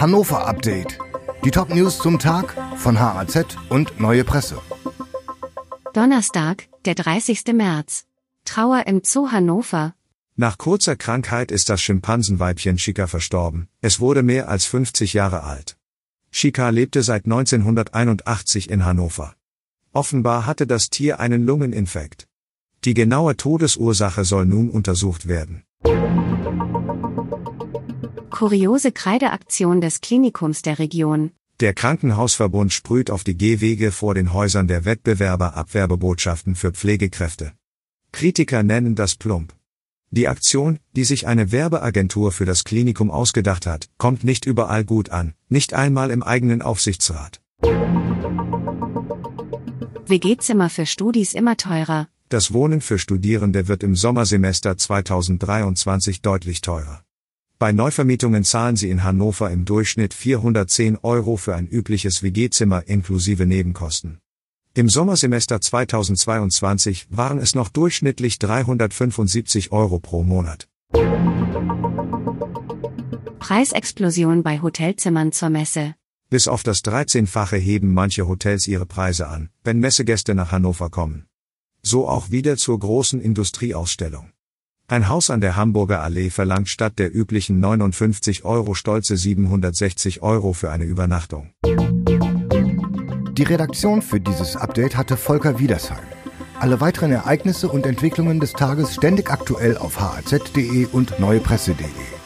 Hannover Update. Die Top-News zum Tag von HAZ und Neue Presse. Donnerstag, der 30. März. Trauer im Zoo Hannover. Nach kurzer Krankheit ist das Schimpansenweibchen Chica verstorben. Es wurde mehr als 50 Jahre alt. Chica lebte seit 1981 in Hannover. Offenbar hatte das Tier einen Lungeninfekt. Die genaue Todesursache soll nun untersucht werden. Kuriose Kreideaktion des Klinikums der Region. Der Krankenhausverbund sprüht auf die Gehwege vor den Häusern der Wettbewerber Abwerbebotschaften für Pflegekräfte. Kritiker nennen das plump. Die Aktion, die sich eine Werbeagentur für das Klinikum ausgedacht hat, kommt nicht überall gut an, nicht einmal im eigenen Aufsichtsrat. WG-Zimmer für Studis immer teurer. Das Wohnen für Studierende wird im Sommersemester 2023 deutlich teurer. Bei Neuvermietungen zahlen sie in Hannover im Durchschnitt 410 Euro für ein übliches WG-Zimmer inklusive Nebenkosten. Im Sommersemester 2022 waren es noch durchschnittlich 375 Euro pro Monat. Preisexplosion bei Hotelzimmern zur Messe. Bis auf das 13-fache heben manche Hotels ihre Preise an, wenn Messegäste nach Hannover kommen. So auch wieder zur großen Industrieausstellung. Ein Haus an der Hamburger Allee verlangt statt der üblichen 59 Euro stolze 760 Euro für eine Übernachtung. Die Redaktion für dieses Update hatte Volker Wiedersheim. Alle weiteren Ereignisse und Entwicklungen des Tages ständig aktuell auf haz.de und neuepresse.de.